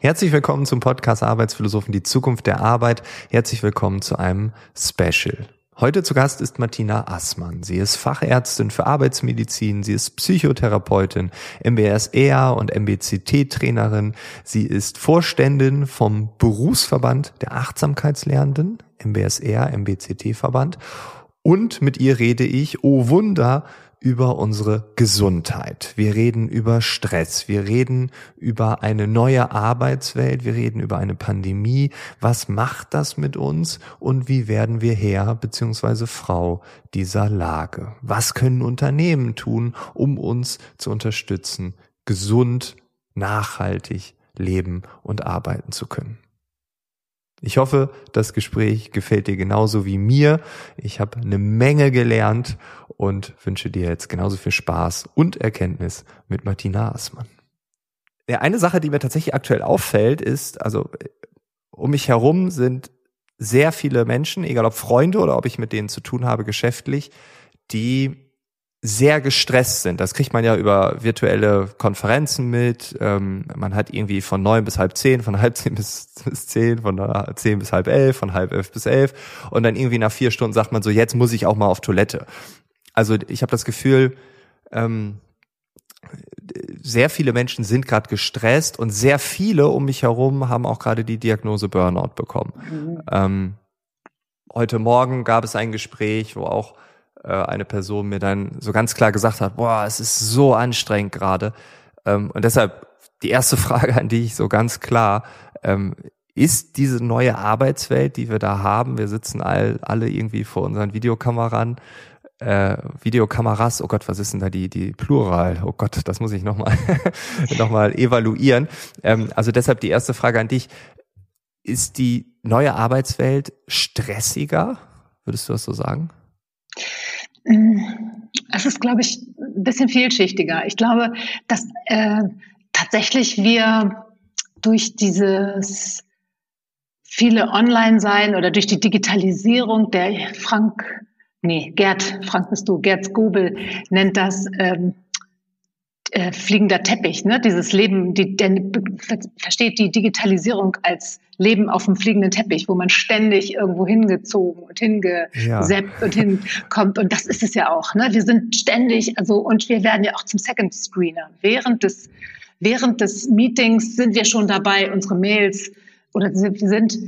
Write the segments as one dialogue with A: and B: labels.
A: Herzlich willkommen zum Podcast Arbeitsphilosophen, die Zukunft der Arbeit. Herzlich willkommen zu einem Special. Heute zu Gast ist Martina Assmann. Sie ist Fachärztin für Arbeitsmedizin, sie ist Psychotherapeutin, MBSR und MBCT-Trainerin. Sie ist Vorständin vom Berufsverband der Achtsamkeitslernenden, MBSR, MBCT-Verband. Und mit ihr rede ich, oh Wunder, über unsere Gesundheit. Wir reden über Stress. Wir reden über eine neue Arbeitswelt. Wir reden über eine Pandemie. Was macht das mit uns? Und wie werden wir Herr bzw. Frau dieser Lage? Was können Unternehmen tun, um uns zu unterstützen, gesund, nachhaltig leben und arbeiten zu können? Ich hoffe, das Gespräch gefällt dir genauso wie mir. Ich habe eine Menge gelernt und wünsche dir jetzt genauso viel Spaß und Erkenntnis mit Martina Aßmann. Ja, eine Sache, die mir tatsächlich aktuell auffällt, ist, also um mich herum sind sehr viele Menschen, egal ob Freunde oder ob ich mit denen zu tun habe geschäftlich, die sehr gestresst sind. Das kriegt man ja über virtuelle Konferenzen mit. Ähm, man hat irgendwie von neun bis halb zehn, von halb zehn bis, bis zehn, von zehn bis halb elf, von halb elf bis elf. Und dann irgendwie nach vier Stunden sagt man so, jetzt muss ich auch mal auf Toilette. Also ich habe das Gefühl, ähm, sehr viele Menschen sind gerade gestresst und sehr viele um mich herum haben auch gerade die Diagnose Burnout bekommen. Mhm. Ähm, heute Morgen gab es ein Gespräch, wo auch äh, eine Person mir dann so ganz klar gesagt hat, boah, es ist so anstrengend gerade. Ähm, und deshalb die erste Frage an dich so ganz klar, ähm, ist diese neue Arbeitswelt, die wir da haben, wir sitzen all, alle irgendwie vor unseren Videokameran, äh, Videokameras, oh Gott, was ist denn da die, die Plural? Oh Gott, das muss ich nochmal noch evaluieren. Ähm, also deshalb die erste Frage an dich. Ist die neue Arbeitswelt stressiger? Würdest du das so sagen?
B: Es ist, glaube ich, ein bisschen vielschichtiger. Ich glaube, dass äh, tatsächlich wir durch dieses viele Online-Sein oder durch die Digitalisierung der Frank, nee, Gerd, Frank bist du, Gerd Skobel nennt das ähm, äh, fliegender Teppich, ne? Dieses Leben, die, der versteht die Digitalisierung als Leben auf dem fliegenden Teppich, wo man ständig irgendwo hingezogen und hingeseppt ja. und hinkommt. Und das ist es ja auch. Ne? Wir sind ständig, also und wir werden ja auch zum Second Screener. Während des während des Meetings sind wir schon dabei, unsere Mails oder wir sind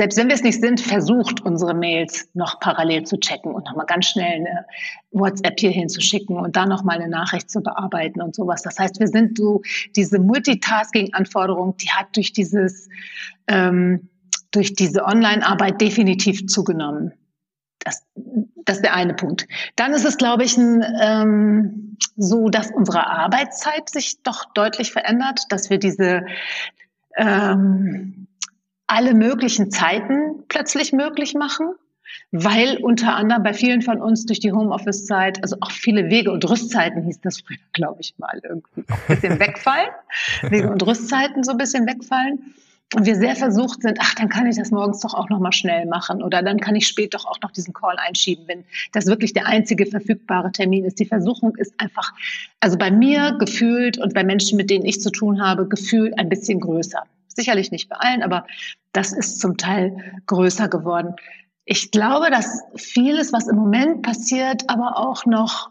B: selbst wenn wir es nicht sind, versucht, unsere Mails noch parallel zu checken und nochmal ganz schnell eine WhatsApp hier hinzuschicken und dann nochmal eine Nachricht zu bearbeiten und sowas. Das heißt, wir sind so, diese Multitasking-Anforderung, die hat durch dieses, ähm, durch diese Online-Arbeit definitiv zugenommen. Das, das ist der eine Punkt. Dann ist es, glaube ich, ein, ähm, so, dass unsere Arbeitszeit sich doch deutlich verändert, dass wir diese ähm, alle möglichen Zeiten plötzlich möglich machen, weil unter anderem bei vielen von uns durch die Homeoffice-Zeit, also auch viele Wege- und Rüstzeiten hieß das früher, glaube ich mal, irgendwie ein bisschen wegfallen, Wege- und Rüstzeiten so ein bisschen wegfallen. Und wir sehr versucht sind, ach, dann kann ich das morgens doch auch noch mal schnell machen oder dann kann ich spät doch auch noch diesen Call einschieben, wenn das wirklich der einzige verfügbare Termin ist. Die Versuchung ist einfach, also bei mir gefühlt und bei Menschen, mit denen ich zu tun habe, gefühlt ein bisschen größer. Sicherlich nicht bei allen, aber das ist zum Teil größer geworden. Ich glaube, dass vieles, was im Moment passiert, aber auch noch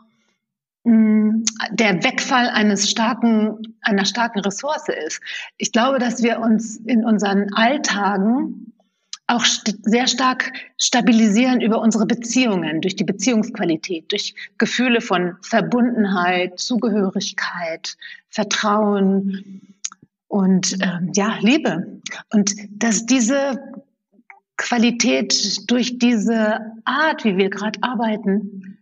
B: mh, hm, der Wegfall eines starken, einer starken Ressource ist. Ich glaube, dass wir uns in unseren Alltagen auch st sehr stark stabilisieren über unsere Beziehungen, durch die Beziehungsqualität, durch Gefühle von Verbundenheit, Zugehörigkeit, Vertrauen, und ähm, ja, Liebe. Und dass diese Qualität durch diese Art, wie wir gerade arbeiten,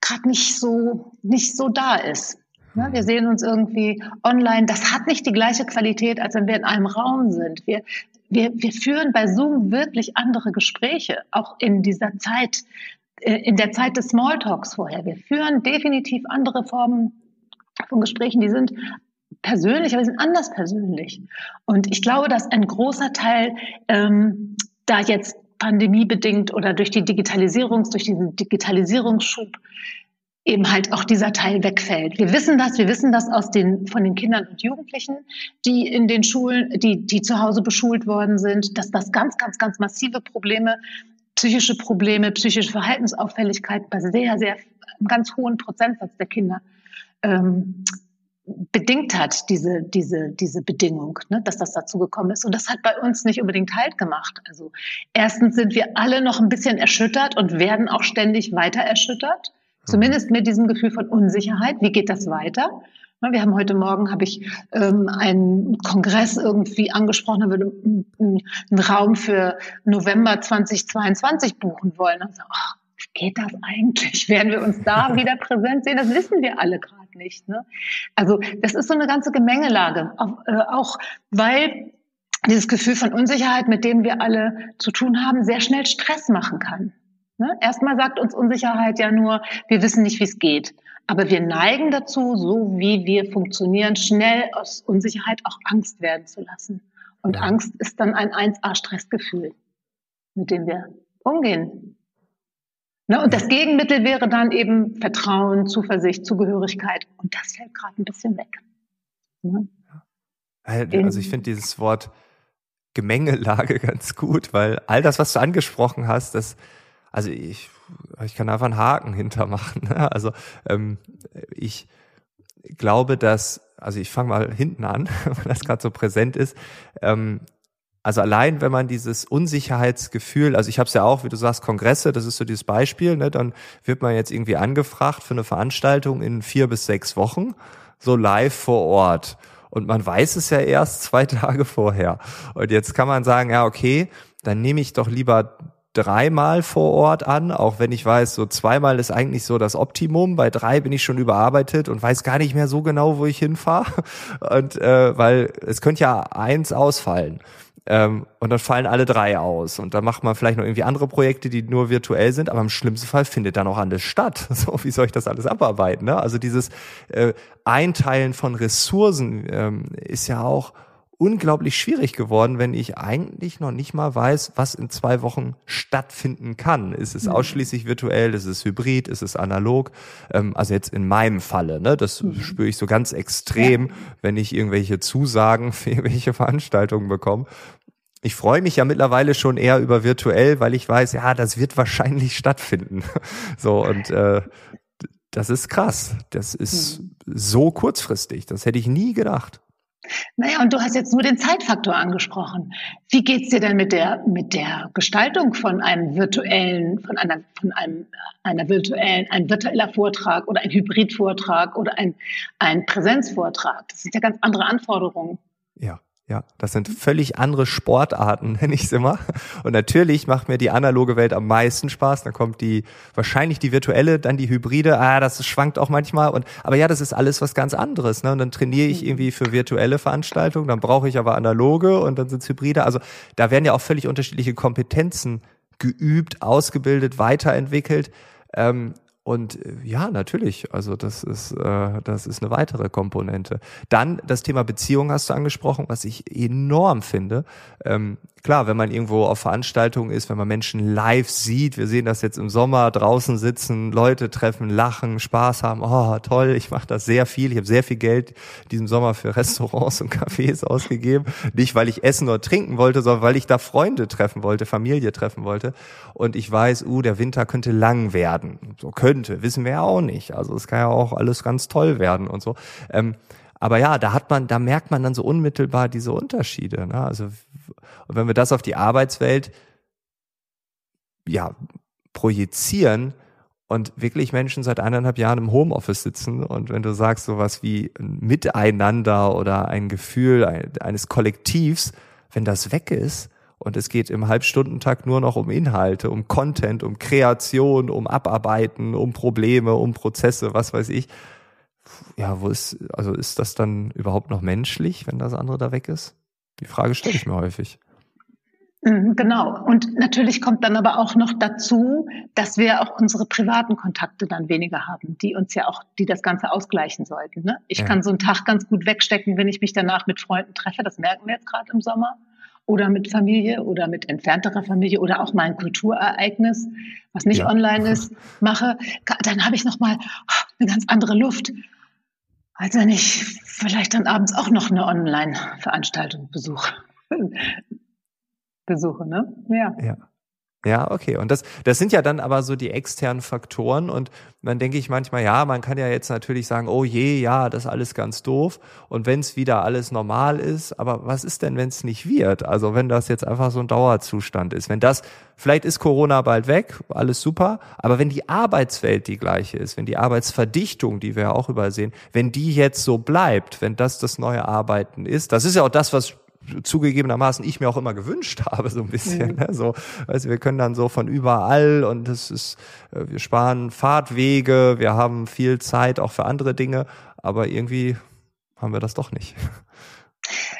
B: gerade nicht so nicht so da ist. Ne? Wir sehen uns irgendwie online. Das hat nicht die gleiche Qualität, als wenn wir in einem Raum sind. Wir, wir, wir führen bei Zoom wirklich andere Gespräche, auch in dieser Zeit, äh, in der Zeit des Smalltalks vorher. Wir führen definitiv andere Formen von Gesprächen, die sind persönlich, aber sie sind anders persönlich. Und ich glaube, dass ein großer Teil ähm, da jetzt pandemiebedingt oder durch die Digitalisierung, durch diesen Digitalisierungsschub eben halt auch dieser Teil wegfällt. Wir wissen das, wir wissen das aus den, von den Kindern und Jugendlichen, die in den Schulen, die, die zu Hause beschult worden sind, dass das ganz, ganz, ganz massive Probleme, psychische Probleme, psychische Verhaltensauffälligkeit bei sehr, sehr, ganz hohen Prozentsatz der Kinder ähm, bedingt hat, diese, diese, diese Bedingung, ne, dass das dazu gekommen ist. Und das hat bei uns nicht unbedingt Halt gemacht. Also erstens sind wir alle noch ein bisschen erschüttert und werden auch ständig weiter erschüttert. Zumindest mit diesem Gefühl von Unsicherheit. Wie geht das weiter? Wir haben heute Morgen habe ich ähm, einen Kongress irgendwie angesprochen, da würde einen Raum für November 2022 buchen wollen. Und so, oh, wie geht das eigentlich? Werden wir uns da wieder präsent sehen? Das wissen wir alle gerade nicht. Ne? Also das ist so eine ganze Gemengelage, auch, äh, auch weil dieses Gefühl von Unsicherheit, mit dem wir alle zu tun haben, sehr schnell Stress machen kann. Ne? Erstmal sagt uns Unsicherheit ja nur, wir wissen nicht, wie es geht. Aber wir neigen dazu, so wie wir funktionieren, schnell aus Unsicherheit auch Angst werden zu lassen. Und ja. Angst ist dann ein 1A-Stressgefühl, mit dem wir umgehen. Ne? Und das Gegenmittel wäre dann eben Vertrauen, Zuversicht, Zugehörigkeit. Und das fällt gerade ein bisschen weg.
A: Ne? Also ich finde dieses Wort Gemengelage ganz gut, weil all das, was du angesprochen hast, das also ich, ich kann einfach einen Haken hintermachen. Ne? Also ähm, ich glaube, dass, also ich fange mal hinten an, weil das gerade so präsent ist. Ähm, also allein, wenn man dieses Unsicherheitsgefühl, also ich habe es ja auch, wie du sagst, Kongresse, das ist so dieses Beispiel, ne, dann wird man jetzt irgendwie angefragt für eine Veranstaltung in vier bis sechs Wochen, so live vor Ort. Und man weiß es ja erst zwei Tage vorher. Und jetzt kann man sagen, ja, okay, dann nehme ich doch lieber dreimal vor Ort an, auch wenn ich weiß, so zweimal ist eigentlich so das Optimum. Bei drei bin ich schon überarbeitet und weiß gar nicht mehr so genau, wo ich hinfahre. Und äh, weil es könnte ja eins ausfallen. Ähm, und dann fallen alle drei aus. Und dann macht man vielleicht noch irgendwie andere Projekte, die nur virtuell sind, aber im schlimmsten Fall findet dann auch alles statt. So, wie soll ich das alles abarbeiten? Ne? Also dieses äh, Einteilen von Ressourcen ähm, ist ja auch unglaublich schwierig geworden, wenn ich eigentlich noch nicht mal weiß, was in zwei Wochen stattfinden kann. Ist es mhm. ausschließlich virtuell? Ist es hybrid? Ist es analog? Ähm, also jetzt in meinem Falle, ne, das mhm. spüre ich so ganz extrem, wenn ich irgendwelche Zusagen für irgendwelche Veranstaltungen bekomme. Ich freue mich ja mittlerweile schon eher über virtuell, weil ich weiß, ja, das wird wahrscheinlich stattfinden. So und äh, das ist krass. Das ist mhm. so kurzfristig. Das hätte ich nie gedacht.
B: Naja, und du hast jetzt nur den Zeitfaktor angesprochen. Wie geht's dir denn mit der, mit der Gestaltung von einem virtuellen, von einer, von einem, einer virtuellen, ein virtueller Vortrag oder ein Hybridvortrag oder ein, ein Präsenzvortrag? Das sind ja ganz andere Anforderungen.
A: Ja. Ja, das sind völlig andere Sportarten, nenne ich es immer. Und natürlich macht mir die analoge Welt am meisten Spaß. Dann kommt die, wahrscheinlich die virtuelle, dann die Hybride. Ah, das schwankt auch manchmal. Und, aber ja, das ist alles was ganz anderes. Ne? Und dann trainiere ich irgendwie für virtuelle Veranstaltungen. Dann brauche ich aber analoge und dann sind es Hybride. Also da werden ja auch völlig unterschiedliche Kompetenzen geübt, ausgebildet, weiterentwickelt. Ähm, und äh, ja, natürlich, also das ist, äh, das ist eine weitere Komponente. Dann das Thema Beziehung hast du angesprochen, was ich enorm finde. Ähm, klar, wenn man irgendwo auf Veranstaltungen ist, wenn man Menschen live sieht, wir sehen das jetzt im Sommer, draußen sitzen, Leute treffen, lachen, Spaß haben, oh toll, ich mache das sehr viel, ich habe sehr viel Geld diesem Sommer für Restaurants und Cafés ausgegeben. Nicht, weil ich essen oder trinken wollte, sondern weil ich da Freunde treffen wollte, Familie treffen wollte. Und ich weiß, uh, der Winter könnte lang werden. So könnte, wissen wir ja auch nicht. Also es kann ja auch alles ganz toll werden und so. Ähm, aber ja, da hat man, da merkt man dann so unmittelbar diese Unterschiede. Ne? Also, und wenn wir das auf die Arbeitswelt ja projizieren und wirklich Menschen seit eineinhalb Jahren im Homeoffice sitzen und wenn du sagst sowas wie ein Miteinander oder ein Gefühl eines Kollektivs, wenn das weg ist, und es geht im Halbstundentag nur noch um Inhalte, um Content, um Kreation, um Abarbeiten, um Probleme, um Prozesse, was weiß ich. Ja, wo ist, also ist das dann überhaupt noch menschlich, wenn das andere da weg ist? Die Frage stelle ich mir häufig.
B: Mhm, genau. Und natürlich kommt dann aber auch noch dazu, dass wir auch unsere privaten Kontakte dann weniger haben, die uns ja auch, die das Ganze ausgleichen sollten. Ne? Ich ja. kann so einen Tag ganz gut wegstecken, wenn ich mich danach mit Freunden treffe. Das merken wir jetzt gerade im Sommer. Oder mit Familie oder mit entfernterer Familie oder auch mal ein Kulturereignis, was nicht ja. online ist, mache. Dann habe ich nochmal eine ganz andere Luft, als wenn ich vielleicht dann abends auch noch eine Online-Veranstaltung besuche besuche, ne?
A: Ja. Ja. Ja, okay. Und das, das sind ja dann aber so die externen Faktoren. Und dann denke ich manchmal, ja, man kann ja jetzt natürlich sagen, oh je, ja, das ist alles ganz doof. Und wenn es wieder alles normal ist, aber was ist denn, wenn es nicht wird? Also wenn das jetzt einfach so ein Dauerzustand ist. Wenn das, vielleicht ist Corona bald weg, alles super. Aber wenn die Arbeitswelt die gleiche ist, wenn die Arbeitsverdichtung, die wir ja auch übersehen, wenn die jetzt so bleibt, wenn das das neue Arbeiten ist, das ist ja auch das, was zugegebenermaßen ich mir auch immer gewünscht habe, so ein bisschen. Mhm. Ne? So, also wir können dann so von überall und es ist, äh, wir sparen Fahrtwege, wir haben viel Zeit auch für andere Dinge, aber irgendwie haben wir das doch nicht.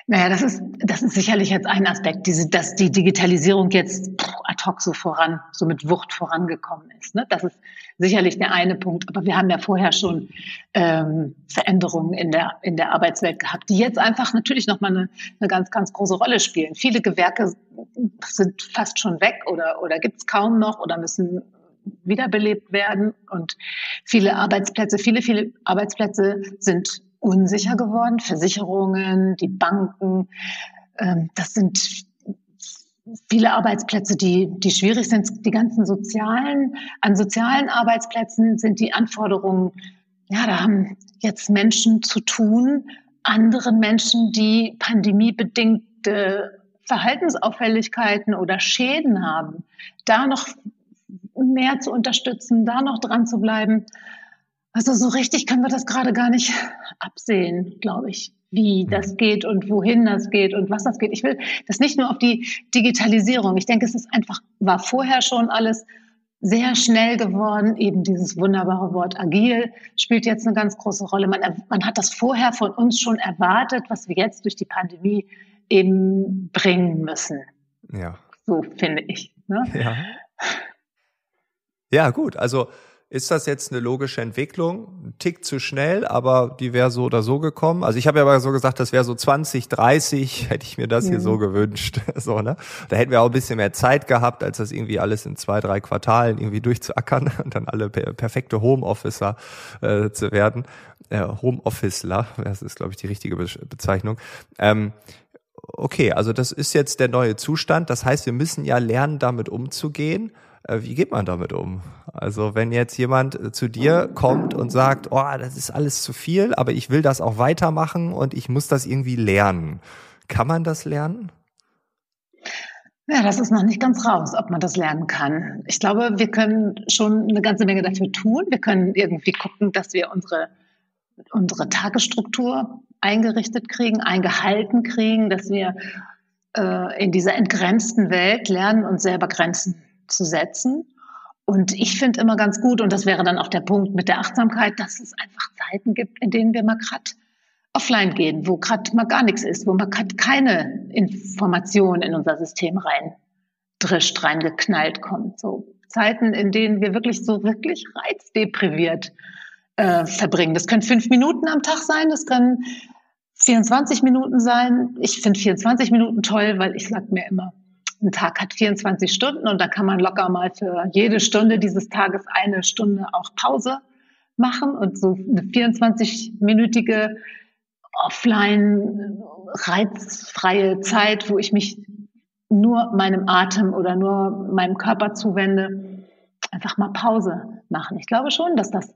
B: Naja, das ist, das ist sicherlich jetzt ein Aspekt, diese, dass die Digitalisierung jetzt ad hoc so voran, so mit Wucht vorangekommen ist. Ne? Das ist sicherlich der eine Punkt. Aber wir haben ja vorher schon ähm, Veränderungen in der, in der Arbeitswelt gehabt, die jetzt einfach natürlich nochmal eine, eine ganz, ganz große Rolle spielen. Viele Gewerke sind fast schon weg oder, oder gibt es kaum noch oder müssen wiederbelebt werden. Und viele Arbeitsplätze, viele, viele Arbeitsplätze sind unsicher geworden. Versicherungen, die Banken, ähm, das sind viele Arbeitsplätze, die, die schwierig sind. Die ganzen sozialen, an sozialen Arbeitsplätzen sind die Anforderungen, ja, da haben jetzt Menschen zu tun, anderen Menschen, die pandemiebedingte Verhaltensauffälligkeiten oder Schäden haben, da noch mehr zu unterstützen, da noch dran zu bleiben. Also so richtig können wir das gerade gar nicht absehen, glaube ich, wie mhm. das geht und wohin das geht und was das geht. Ich will das nicht nur auf die Digitalisierung. Ich denke, es ist einfach, war vorher schon alles sehr schnell geworden. Eben dieses wunderbare Wort agil spielt jetzt eine ganz große Rolle. Man, man hat das vorher von uns schon erwartet, was wir jetzt durch die Pandemie eben bringen müssen.
A: Ja.
B: So finde ich.
A: Ne? Ja. Ja, gut. Also ist das jetzt eine logische Entwicklung? Ein Tick zu schnell, aber die wäre so oder so gekommen. Also ich habe ja aber so gesagt, das wäre so 20, 30, hätte ich mir das ja. hier so gewünscht. so, ne? Da hätten wir auch ein bisschen mehr Zeit gehabt, als das irgendwie alles in zwei, drei Quartalen irgendwie durchzuackern und dann alle perfekte Homeofficer äh, zu werden. Äh, Homeofficeler, das ist, glaube ich, die richtige Be Bezeichnung. Ähm, okay, also das ist jetzt der neue Zustand. Das heißt, wir müssen ja lernen, damit umzugehen. Äh, wie geht man damit um? Also wenn jetzt jemand äh, zu dir kommt und sagt, oh, das ist alles zu viel, aber ich will das auch weitermachen und ich muss das irgendwie lernen. Kann man das lernen?
B: Ja, das ist noch nicht ganz raus, ob man das lernen kann. Ich glaube, wir können schon eine ganze Menge dafür tun. Wir können irgendwie gucken, dass wir unsere, unsere Tagesstruktur eingerichtet kriegen, eingehalten kriegen, dass wir äh, in dieser entgrenzten Welt lernen, uns selber Grenzen zu setzen. Und ich finde immer ganz gut, und das wäre dann auch der Punkt mit der Achtsamkeit, dass es einfach Zeiten gibt, in denen wir mal gerade offline gehen, wo gerade mal gar nichts ist, wo man gerade keine Information in unser System rein drischt, reingeknallt kommt. So Zeiten, in denen wir wirklich so wirklich reizdepriviert äh, verbringen. Das können fünf Minuten am Tag sein, das können 24 Minuten sein. Ich finde 24 Minuten toll, weil ich sag mir immer, ein Tag hat 24 Stunden und da kann man locker mal für jede Stunde dieses Tages eine Stunde auch Pause machen und so eine 24-minütige offline reizfreie Zeit, wo ich mich nur meinem Atem oder nur meinem Körper zuwende, einfach mal Pause machen. Ich glaube schon, dass das,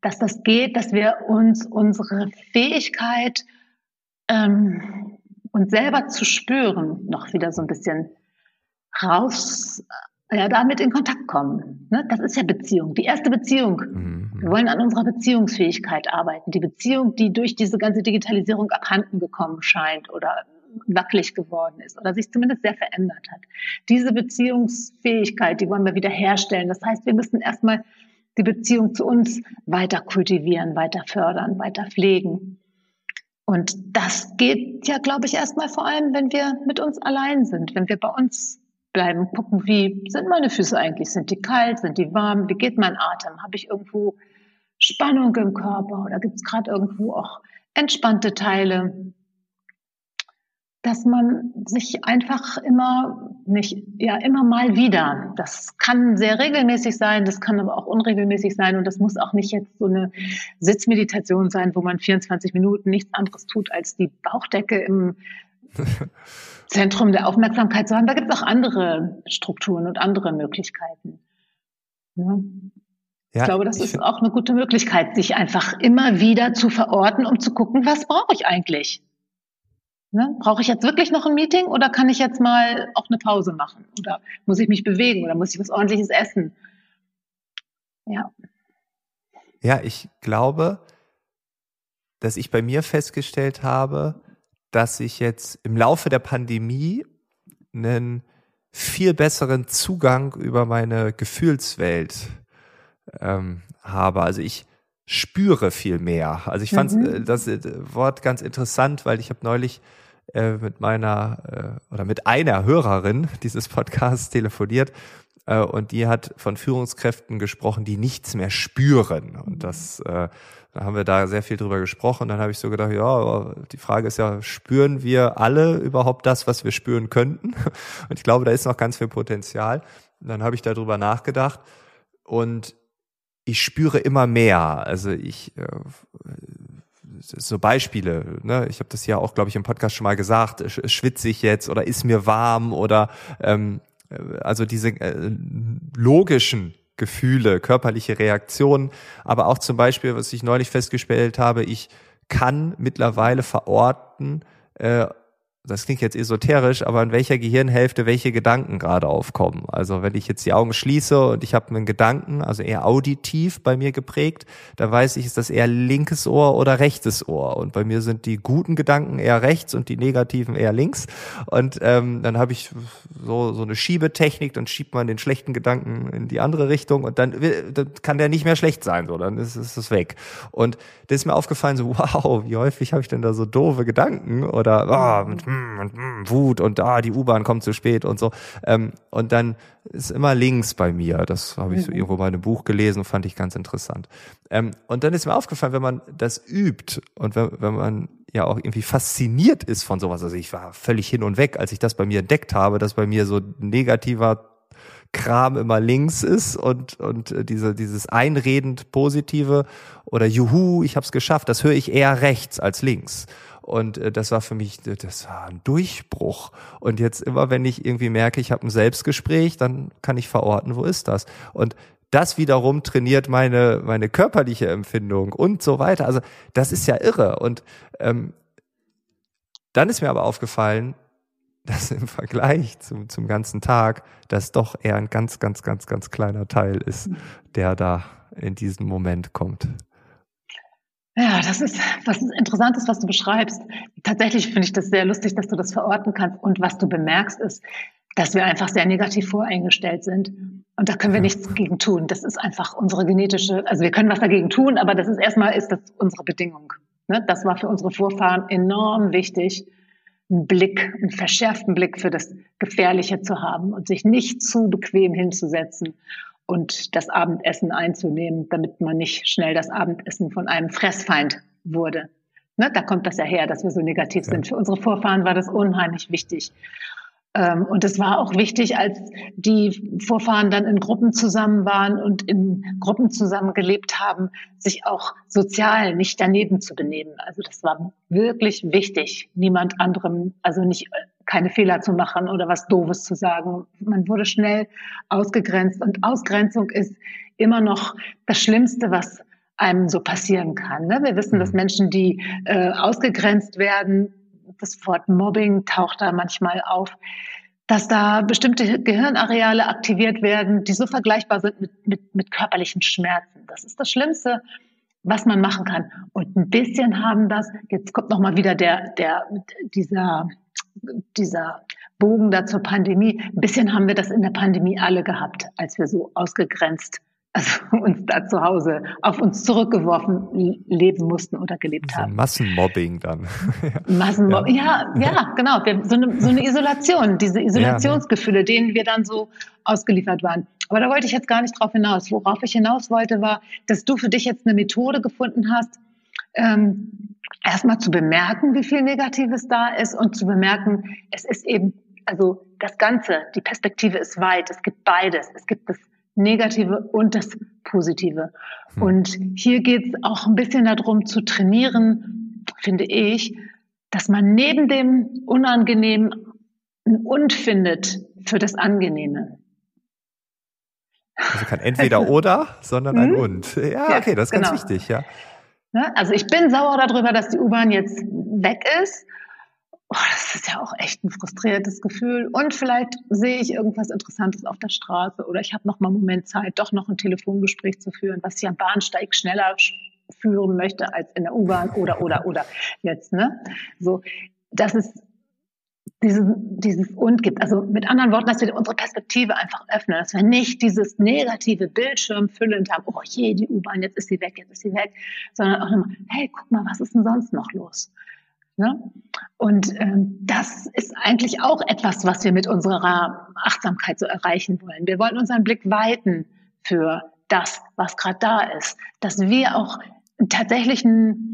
B: dass das geht, dass wir uns unsere Fähigkeit, ähm, uns selber zu spüren, noch wieder so ein bisschen raus, ja, damit in Kontakt kommen. Ne? Das ist ja Beziehung, die erste Beziehung. Mhm. Wir wollen an unserer Beziehungsfähigkeit arbeiten. Die Beziehung, die durch diese ganze Digitalisierung abhanden gekommen scheint oder wackelig geworden ist oder sich zumindest sehr verändert hat. Diese Beziehungsfähigkeit, die wollen wir wieder herstellen. Das heißt, wir müssen erstmal die Beziehung zu uns weiter kultivieren, weiter fördern, weiter pflegen. Und das geht ja, glaube ich, erstmal vor allem, wenn wir mit uns allein sind, wenn wir bei uns bleiben, gucken, wie sind meine Füße eigentlich? Sind die kalt? Sind die warm? Wie geht mein Atem? Habe ich irgendwo Spannung im Körper oder gibt es gerade irgendwo auch entspannte Teile? Dass man sich einfach immer nicht, ja, immer mal wieder, das kann sehr regelmäßig sein, das kann aber auch unregelmäßig sein und das muss auch nicht jetzt so eine Sitzmeditation sein, wo man 24 Minuten nichts anderes tut, als die Bauchdecke im Zentrum der Aufmerksamkeit zu haben. Da gibt es auch andere Strukturen und andere Möglichkeiten. Ja. Ja, ich glaube, das ist auch eine gute Möglichkeit, sich einfach immer wieder zu verorten, um zu gucken, was brauche ich eigentlich? Ne? Brauche ich jetzt wirklich noch ein Meeting oder kann ich jetzt mal auch eine Pause machen? Oder muss ich mich bewegen oder muss ich was ordentliches essen? Ja.
A: Ja, ich glaube, dass ich bei mir festgestellt habe, dass ich jetzt im Laufe der Pandemie einen viel besseren Zugang über meine Gefühlswelt ähm, habe. Also ich spüre viel mehr. Also ich fand mhm. Äh, das äh, Wort ganz interessant, weil ich habe neulich äh, mit meiner äh, oder mit einer Hörerin dieses Podcasts telefoniert äh, und die hat von Führungskräften gesprochen, die nichts mehr spüren. Und das äh, da haben wir da sehr viel drüber gesprochen. Dann habe ich so gedacht, ja, die Frage ist ja, spüren wir alle überhaupt das, was wir spüren könnten? Und ich glaube, da ist noch ganz viel Potenzial. Und dann habe ich darüber nachgedacht und ich spüre immer mehr. Also ich äh, so Beispiele, ne? ich habe das ja auch, glaube ich, im Podcast schon mal gesagt, schwitze ich jetzt oder ist mir warm oder ähm, also diese äh, logischen Gefühle, körperliche Reaktionen, aber auch zum Beispiel, was ich neulich festgestellt habe, ich kann mittlerweile verorten, äh, das klingt jetzt esoterisch, aber in welcher Gehirnhälfte welche Gedanken gerade aufkommen. Also wenn ich jetzt die Augen schließe und ich habe einen Gedanken, also eher auditiv bei mir geprägt, da weiß ich, ist das eher linkes Ohr oder rechtes Ohr. Und bei mir sind die guten Gedanken eher rechts und die negativen eher links. Und ähm, dann habe ich so, so eine Schiebetechnik, dann schiebt man den schlechten Gedanken in die andere Richtung und dann, dann kann der nicht mehr schlecht sein, so dann ist, ist es weg. Und das ist mir aufgefallen, so wow, wie häufig habe ich denn da so doofe Gedanken oder oh, mit, mm, und mm, Wut und da, ah, die U-Bahn kommt zu spät und so. Ähm, und dann ist immer links bei mir. Das habe ich so mhm. irgendwo mal in einem Buch gelesen, fand ich ganz interessant. Ähm, und dann ist mir aufgefallen, wenn man das übt und wenn, wenn man ja auch irgendwie fasziniert ist von sowas. Also ich war völlig hin und weg, als ich das bei mir entdeckt habe, dass bei mir so negativer Kram immer links ist und und äh, diese dieses einredend positive oder Juhu, ich habe es geschafft, das höre ich eher rechts als links. Und äh, das war für mich, das war ein Durchbruch. Und jetzt immer, wenn ich irgendwie merke, ich habe ein Selbstgespräch, dann kann ich verorten, wo ist das? Und das wiederum trainiert meine, meine körperliche Empfindung und so weiter. Also das ist ja irre. Und ähm, dann ist mir aber aufgefallen, dass im Vergleich zum, zum ganzen Tag das doch eher ein ganz, ganz, ganz, ganz kleiner Teil ist, der da in diesem Moment kommt.
B: Ja, das ist was Interessantes, was du beschreibst. Tatsächlich finde ich das sehr lustig, dass du das verorten kannst. Und was du bemerkst, ist, dass wir einfach sehr negativ voreingestellt sind. Und da können wir nichts gegen tun. Das ist einfach unsere genetische, also wir können was dagegen tun, aber das ist erstmal ist das unsere Bedingung. Ne? Das war für unsere Vorfahren enorm wichtig, einen Blick, einen verschärften Blick für das Gefährliche zu haben und sich nicht zu bequem hinzusetzen und das Abendessen einzunehmen, damit man nicht schnell das Abendessen von einem Fressfeind wurde. Ne, da kommt das ja her, dass wir so negativ ja. sind. Für unsere Vorfahren war das unheimlich wichtig. Ähm, und es war auch wichtig, als die Vorfahren dann in Gruppen zusammen waren und in Gruppen zusammen gelebt haben, sich auch sozial nicht daneben zu benehmen. Also das war wirklich wichtig, niemand anderem, also nicht keine Fehler zu machen oder was Doofes zu sagen. Man wurde schnell ausgegrenzt und Ausgrenzung ist immer noch das Schlimmste, was einem so passieren kann. Ne? Wir wissen, dass mhm. Menschen, die äh, ausgegrenzt werden, das Wort Mobbing taucht da manchmal auf, dass da bestimmte Gehirnareale aktiviert werden, die so vergleichbar sind mit, mit, mit körperlichen Schmerzen. Das ist das Schlimmste, was man machen kann. Und ein bisschen haben das, jetzt kommt nochmal wieder der, der, dieser, dieser Bogen da zur Pandemie. Ein bisschen haben wir das in der Pandemie alle gehabt, als wir so ausgegrenzt also uns da zu Hause auf uns zurückgeworfen leben mussten oder gelebt
A: so
B: haben.
A: Massenmobbing dann.
B: Massenmobbing, ja. ja, ja, genau. So eine, so eine Isolation, diese Isolationsgefühle, denen wir dann so ausgeliefert waren. Aber da wollte ich jetzt gar nicht drauf hinaus. Worauf ich hinaus wollte, war, dass du für dich jetzt eine Methode gefunden hast, ähm, erstmal zu bemerken, wie viel Negatives da ist und zu bemerken, es ist eben, also das Ganze, die Perspektive ist weit, es gibt beides. Es gibt das Negative und das Positive. Hm. Und hier geht es auch ein bisschen darum zu trainieren, finde ich, dass man neben dem Unangenehmen ein Und findet für das Angenehme.
A: Also kein entweder oder, sondern ein hm? Und. Ja, okay, das ist genau. ganz wichtig, ja.
B: Ne? Also ich bin sauer darüber, dass die U-Bahn jetzt weg ist oh, das ist ja auch echt ein frustriertes Gefühl. Und vielleicht sehe ich irgendwas Interessantes auf der Straße oder ich habe noch mal einen Moment Zeit, doch noch ein Telefongespräch zu führen, was ich am Bahnsteig schneller führen möchte als in der U-Bahn oder oder oder jetzt. Ne? So, dass es dieses, dieses und gibt. Also mit anderen Worten, dass wir unsere Perspektive einfach öffnen, dass wir nicht dieses negative Bildschirm füllend haben, oh je, die U-Bahn, jetzt ist sie weg, jetzt ist sie weg, sondern auch immer, hey, guck mal, was ist denn sonst noch los? Ne? Und ähm, das ist eigentlich auch etwas, was wir mit unserer Achtsamkeit so erreichen wollen. Wir wollen unseren Blick weiten für das, was gerade da ist, dass wir auch tatsächlich ein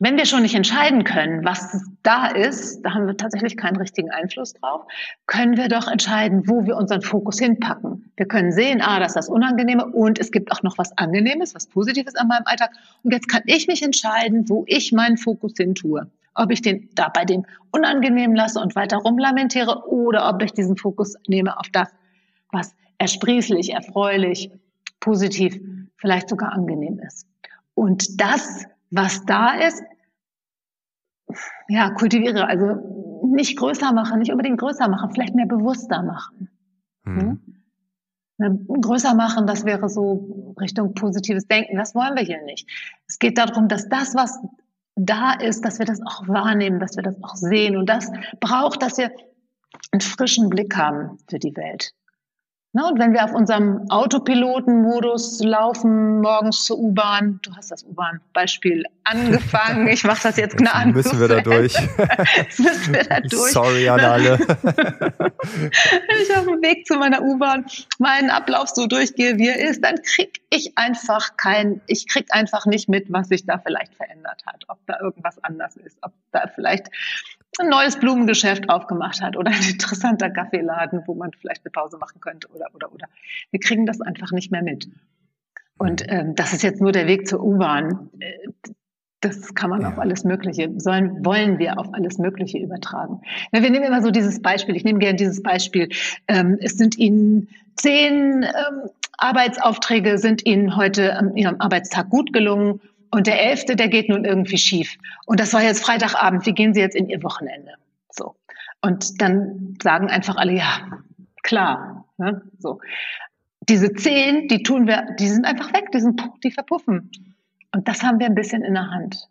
B: wenn wir schon nicht entscheiden können, was da ist, da haben wir tatsächlich keinen richtigen Einfluss drauf, können wir doch entscheiden, wo wir unseren Fokus hinpacken. Wir können sehen, ah, das ist das Unangenehme und es gibt auch noch was Angenehmes, was Positives an meinem Alltag. Und jetzt kann ich mich entscheiden, wo ich meinen Fokus hin tue. Ob ich den da bei dem Unangenehmen lasse und weiter rumlamentiere oder ob ich diesen Fokus nehme auf das, was ersprießlich, erfreulich, positiv, vielleicht sogar angenehm ist. Und das was da ist, ja, kultiviere, also nicht größer machen, nicht unbedingt größer machen, vielleicht mehr bewusster machen. Mhm. Hm? Größer machen, das wäre so Richtung positives Denken. Das wollen wir hier nicht. Es geht darum, dass das, was da ist, dass wir das auch wahrnehmen, dass wir das auch sehen. Und das braucht, dass wir einen frischen Blick haben für die Welt. Ne, und wenn wir auf unserem Autopilotenmodus laufen, morgens zur U-Bahn, du hast das U-Bahn-Beispiel angefangen, ich mache das jetzt gnadenlos.
A: Müssen wir da durch.
B: müssen wir da durch.
A: Sorry an alle.
B: wenn ich auf dem Weg zu meiner U-Bahn meinen Ablauf so durchgehe, wie er ist, dann krieg ich einfach kein, ich krieg einfach nicht mit, was sich da vielleicht verändert hat, ob da irgendwas anders ist, ob da vielleicht ein neues Blumengeschäft aufgemacht hat oder ein interessanter Kaffeeladen, wo man vielleicht eine Pause machen könnte oder, oder, oder. Wir kriegen das einfach nicht mehr mit. Und ähm, das ist jetzt nur der Weg zur U-Bahn. Äh, das kann man ja. auf alles Mögliche, sollen, wollen wir auf alles Mögliche übertragen. Ja, wir nehmen immer so dieses Beispiel, ich nehme gerne dieses Beispiel. Ähm, es sind Ihnen zehn ähm, Arbeitsaufträge, sind Ihnen heute an Ihrem Arbeitstag gut gelungen und der elfte, der geht nun irgendwie schief. Und das war jetzt Freitagabend. Wie gehen Sie jetzt in Ihr Wochenende? So. Und dann sagen einfach alle, ja, klar. Ne? So. Diese zehn, die tun wir, die sind einfach weg, die, sind, die verpuffen. Und das haben wir ein bisschen in der Hand.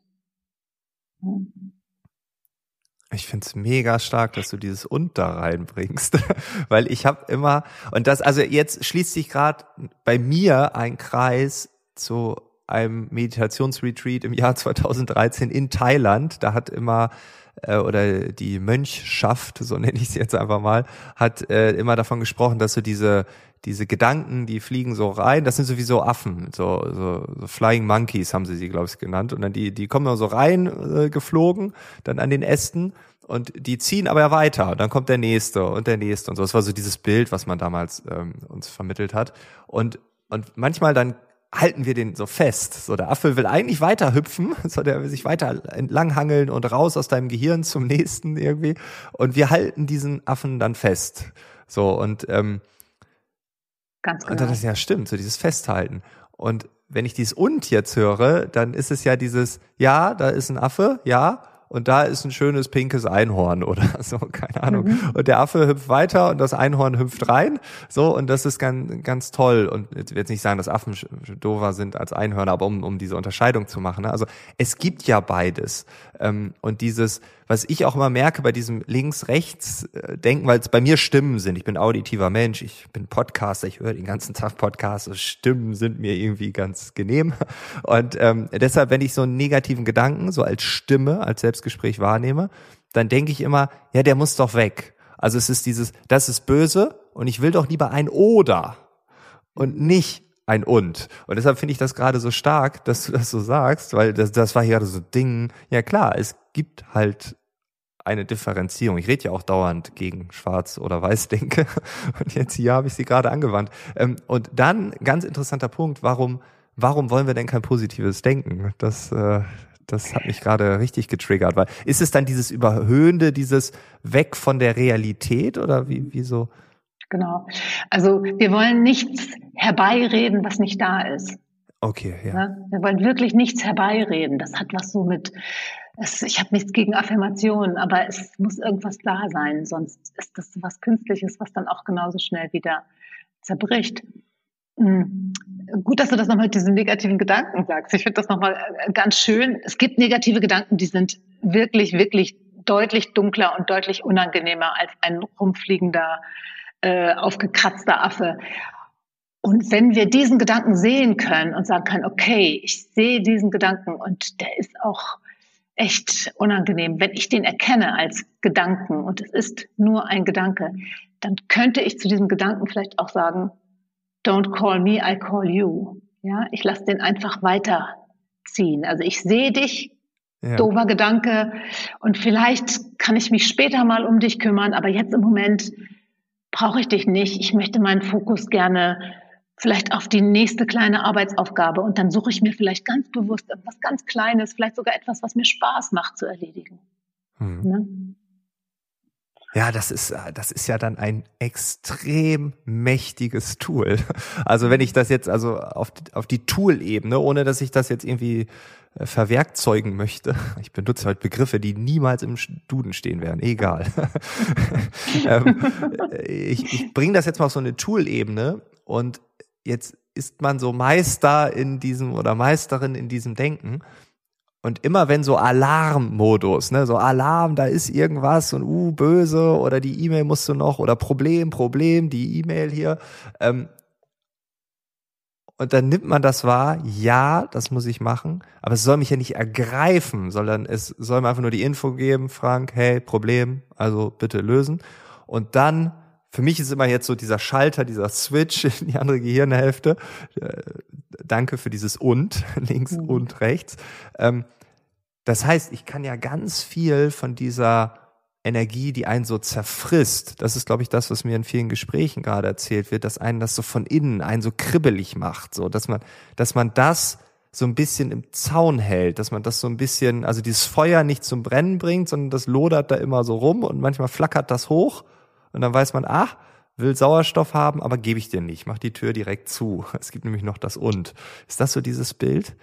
A: Ich find's mega stark, dass du dieses und da reinbringst, weil ich habe immer und das also jetzt schließt sich gerade bei mir ein Kreis zu einem Meditationsretreat im Jahr 2013 in Thailand. Da hat immer äh, oder die Mönchschaft, so nenne ich es jetzt einfach mal, hat äh, immer davon gesprochen, dass so diese diese Gedanken, die fliegen so rein, das sind sowieso Affen, so, so, so Flying Monkeys haben sie sie, glaube ich, genannt. Und dann die, die kommen immer so rein äh, geflogen, dann an den Ästen und die ziehen aber weiter. Und dann kommt der nächste und der nächste und so. Das war so dieses Bild, was man damals ähm, uns vermittelt hat. Und und manchmal dann halten wir den so fest. So, der Affe will eigentlich weiter hüpfen, so der will sich weiter entlanghangeln und raus aus deinem Gehirn zum nächsten irgendwie. Und wir halten diesen Affen dann fest. So, und, ähm,
B: Ganz genau.
A: Und dann ist ja stimmt, so dieses Festhalten. Und wenn ich dieses und jetzt höre, dann ist es ja dieses, ja, da ist ein Affe, ja, und da ist ein schönes pinkes Einhorn oder so, keine Ahnung. Mhm. Und der Affe hüpft weiter und das Einhorn hüpft rein. So, und das ist ganz, ganz toll. Und ich will jetzt nicht sagen, dass Affen dover sind als Einhörner, aber um, um diese Unterscheidung zu machen. Ne? Also es gibt ja beides. Ähm, und dieses, was ich auch immer merke bei diesem Links-Rechts-Denken, äh, weil es bei mir Stimmen sind. Ich bin auditiver Mensch, ich bin Podcaster, ich höre den ganzen Tag Podcasts. Stimmen sind mir irgendwie ganz genehm. Und ähm, deshalb, wenn ich so einen negativen Gedanken so als Stimme, als Selbstgespräch wahrnehme, dann denke ich immer, ja, der muss doch weg. Also es ist dieses, das ist böse und ich will doch lieber ein oder und nicht ein und. Und deshalb finde ich das gerade so stark, dass du das so sagst, weil das, das war hier so Ding. Ja klar, es gibt halt eine Differenzierung. Ich rede ja auch dauernd gegen Schwarz oder Weiß denke. Und jetzt hier habe ich sie gerade angewandt. Ähm, und dann ganz interessanter Punkt, warum, warum wollen wir denn kein positives Denken? Das, äh, das hat mich gerade richtig getriggert, weil ist es dann dieses Überhöhende, dieses Weg von der Realität oder wie, wie so?
B: Genau. Also wir wollen nichts herbeireden, was nicht da ist.
A: Okay, ja.
B: ja wir wollen wirklich nichts herbeireden. Das hat was so mit, es, ich habe nichts gegen Affirmationen, aber es muss irgendwas da sein, sonst ist das was Künstliches, was dann auch genauso schnell wieder zerbricht. Mhm. Gut, dass du das nochmal mit diesen negativen Gedanken sagst. Ich finde das nochmal äh, ganz schön. Es gibt negative Gedanken, die sind wirklich, wirklich deutlich dunkler und deutlich unangenehmer als ein rumfliegender äh, aufgekratzter Affe. Und wenn wir diesen Gedanken sehen können und sagen können, okay, ich sehe diesen Gedanken und der ist auch echt unangenehm, wenn ich den erkenne als Gedanken und es ist nur ein Gedanke, dann könnte ich zu diesem Gedanken vielleicht auch sagen, don't call me, I call you. Ja, ich lasse den einfach weiterziehen. Also ich sehe dich, ja. doofer Gedanke, und vielleicht kann ich mich später mal um dich kümmern, aber jetzt im Moment brauche ich dich nicht. Ich möchte meinen Fokus gerne vielleicht auf die nächste kleine Arbeitsaufgabe und dann suche ich mir vielleicht ganz bewusst etwas ganz Kleines, vielleicht sogar etwas, was mir Spaß macht zu erledigen. Hm. Ne?
A: Ja, das ist, das ist ja dann ein extrem mächtiges Tool. Also wenn ich das jetzt also auf, auf die Tool-Ebene, ohne dass ich das jetzt irgendwie äh, verwerkzeugen möchte. Ich benutze halt Begriffe, die niemals im Duden stehen werden. Egal. ähm, ich ich bringe das jetzt mal auf so eine Tool-Ebene und jetzt ist man so Meister in diesem oder Meisterin in diesem Denken. Und immer wenn so Alarmmodus, ne, so Alarm, da ist irgendwas und uh, böse oder die E-Mail musst du noch oder Problem, Problem, die E-Mail hier, ähm, und dann nimmt man das wahr, ja, das muss ich machen, aber es soll mich ja nicht ergreifen, sondern es soll mir einfach nur die Info geben, Frank, hey, Problem, also bitte lösen. Und dann, für mich ist immer jetzt so dieser Schalter, dieser Switch in die andere Gehirnhälfte. Äh, danke für dieses und, links mhm. und rechts. Ähm, das heißt, ich kann ja ganz viel von dieser Energie, die einen so zerfrisst. Das ist, glaube ich, das, was mir in vielen Gesprächen gerade erzählt wird, dass einen das so von innen einen so kribbelig macht, so, dass man, dass man das so ein bisschen im Zaun hält, dass man das so ein bisschen, also dieses Feuer nicht zum Brennen bringt, sondern das lodert da immer so rum und manchmal flackert das hoch und dann weiß man, ach, will Sauerstoff haben, aber gebe ich dir nicht, mach die Tür direkt zu. Es gibt nämlich noch das und. Ist das so dieses Bild?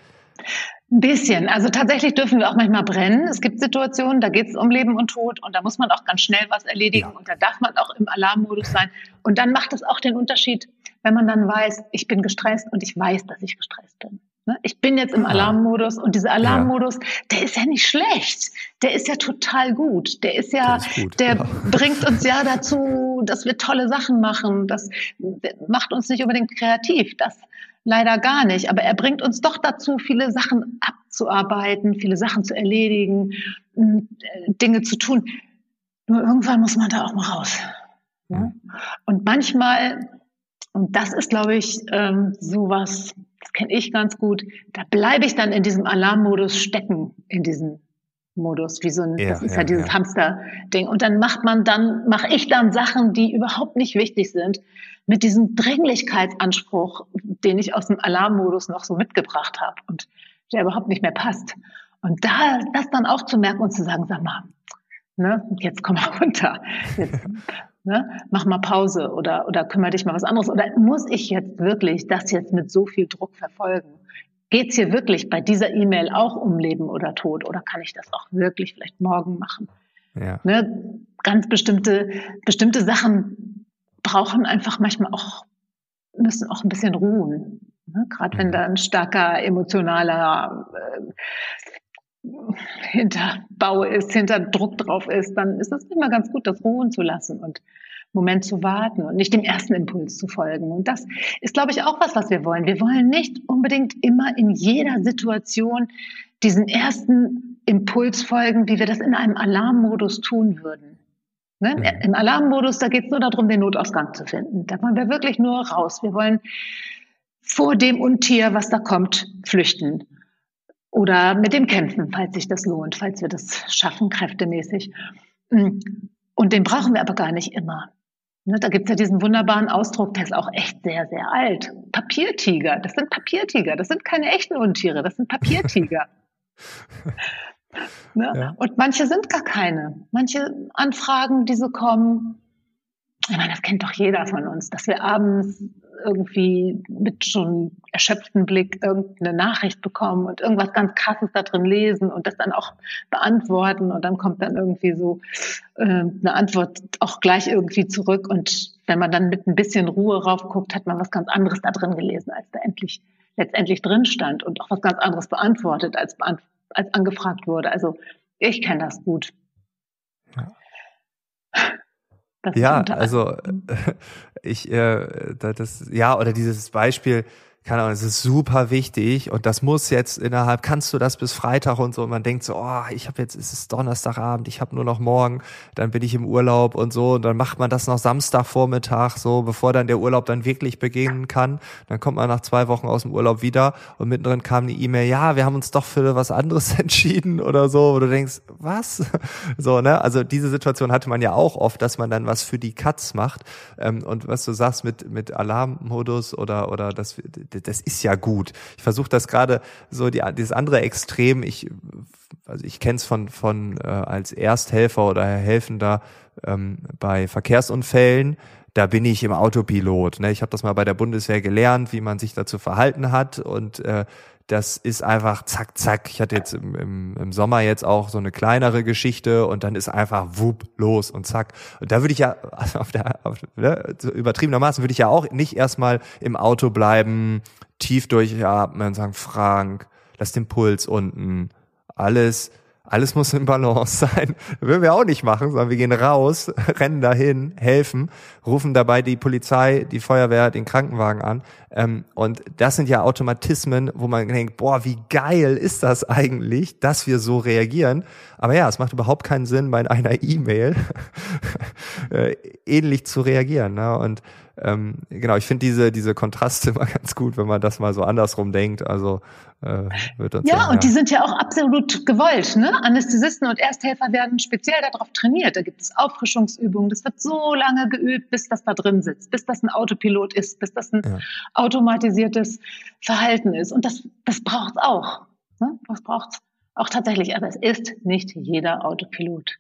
B: Ein bisschen. Also tatsächlich dürfen wir auch manchmal brennen. Es gibt Situationen, da geht es um Leben und Tod und da muss man auch ganz schnell was erledigen ja. und da darf man auch im Alarmmodus sein. Und dann macht es auch den Unterschied, wenn man dann weiß, ich bin gestresst und ich weiß, dass ich gestresst bin. Ne? Ich bin jetzt im Alarmmodus und dieser Alarmmodus, ja. der ist ja nicht schlecht. Der ist ja total gut. Der ist ja, der, ist gut, der ja. bringt uns ja dazu, dass wir tolle Sachen machen. Das macht uns nicht unbedingt kreativ. Das leider gar nicht. Aber er bringt uns doch dazu, viele Sachen abzuarbeiten, viele Sachen zu erledigen, äh, Dinge zu tun. Nur irgendwann muss man da auch mal raus. Ja? Und manchmal, und das ist, glaube ich, ähm, sowas, das kenne ich ganz gut, da bleibe ich dann in diesem Alarmmodus stecken, in diesem Modus, wie so ein, ja, das ist ja, ja dieses ja. Hamster-Ding. Und dann macht man dann, mache ich dann Sachen, die überhaupt nicht wichtig sind, mit diesem Dringlichkeitsanspruch, den ich aus dem Alarmmodus noch so mitgebracht habe und der überhaupt nicht mehr passt. Und da das dann auch zu merken und zu sagen, sag mal, ne, jetzt komm mal runter, jetzt, ne, mach mal Pause oder, oder kümmere dich mal was anderes. Oder muss ich jetzt wirklich das jetzt mit so viel Druck verfolgen? geht es hier wirklich bei dieser E-Mail auch um Leben oder Tod oder kann ich das auch wirklich vielleicht morgen machen? Ja. Ne? Ganz bestimmte, bestimmte Sachen brauchen einfach manchmal auch, müssen auch ein bisschen ruhen. Ne? Gerade wenn mhm. da ein starker emotionaler äh, Hinterbau ist, hinter Druck drauf ist, dann ist es immer ganz gut, das ruhen zu lassen und Moment zu warten und nicht dem ersten Impuls zu folgen. Und das ist, glaube ich, auch was, was wir wollen. Wir wollen nicht unbedingt immer in jeder Situation diesen ersten Impuls folgen, wie wir das in einem Alarmmodus tun würden. Ne? Mhm. Im Alarmmodus, da geht es nur darum, den Notausgang zu finden. Da wollen wir wirklich nur raus. Wir wollen vor dem Untier, was da kommt, flüchten. Oder mit dem kämpfen, falls sich das lohnt, falls wir das schaffen, kräftemäßig. Und den brauchen wir aber gar nicht immer. Ne, da gibt's ja diesen wunderbaren Ausdruck, der ist auch echt sehr, sehr alt. Papiertiger. Das sind Papiertiger. Das sind keine echten Untiere. Das sind Papiertiger. ne? ja. Und manche sind gar keine. Manche Anfragen, die so kommen, ich meine, das kennt doch jeder von uns, dass wir abends irgendwie mit schon erschöpftem Blick irgendeine Nachricht bekommen und irgendwas ganz Krasses da drin lesen und das dann auch beantworten und dann kommt dann irgendwie so äh, eine Antwort auch gleich irgendwie zurück und wenn man dann mit ein bisschen Ruhe raufguckt, hat man was ganz anderes da drin gelesen, als da endlich letztendlich drin stand und auch was ganz anderes beantwortet, als, beant als angefragt wurde. Also ich kenne das gut. Ja.
A: Das ja, also ich, äh, das, ja, oder dieses Beispiel, keine Ahnung, es ist super wichtig und das muss jetzt innerhalb, kannst du das bis Freitag und so und man denkt so, oh, ich habe jetzt, es ist Donnerstagabend, ich habe nur noch morgen, dann bin ich im Urlaub und so und dann macht man das noch Samstagvormittag, so bevor dann der Urlaub dann wirklich beginnen kann. Dann kommt man nach zwei Wochen aus dem Urlaub wieder und mittendrin kam eine E-Mail, ja, wir haben uns doch für was anderes entschieden oder so, wo du denkst, was? So, ne? Also diese Situation hatte man ja auch oft, dass man dann was für die Katz macht ähm, und was du sagst mit mit Alarmmodus oder oder das das ist ja gut. Ich versuche das gerade so die, dieses andere Extrem. Ich also ich kenne es von von äh, als Ersthelfer oder Helfender ähm, bei Verkehrsunfällen. Da bin ich im Autopilot. Ne? Ich habe das mal bei der Bundeswehr gelernt, wie man sich dazu verhalten hat und äh, das ist einfach zack, zack. Ich hatte jetzt im, im, im Sommer jetzt auch so eine kleinere Geschichte und dann ist einfach wupp, los und zack. Und da würde ich ja, also auf der, auf, ne, übertriebenermaßen würde ich ja auch nicht erstmal im Auto bleiben, tief durchatmen und sagen, Frank, lass den Puls unten, alles alles muss in Balance sein. Würden wir auch nicht machen, sondern wir gehen raus, rennen dahin, helfen, rufen dabei die Polizei, die Feuerwehr, den Krankenwagen an. Ähm, und das sind ja Automatismen, wo man denkt, boah, wie geil ist das eigentlich, dass wir so reagieren. Aber ja, es macht überhaupt keinen Sinn, bei einer E-Mail äh, ähnlich zu reagieren. Ne? Und ähm, genau, ich finde diese, diese Kontraste immer ganz gut, wenn man das mal so andersrum denkt. Also äh, wird uns
B: Ja, dann, und ja. die sind ja auch absolut gewollt. Ne? Anästhesisten und Ersthelfer werden speziell darauf trainiert. Da gibt es Auffrischungsübungen. Das wird so lange geübt, bis das da drin sitzt, bis das ein Autopilot ist, bis das ein ja. automatisiertes Verhalten ist. Und das, das braucht auch. Ne? Das braucht auch tatsächlich. Aber es ist nicht jeder Autopilot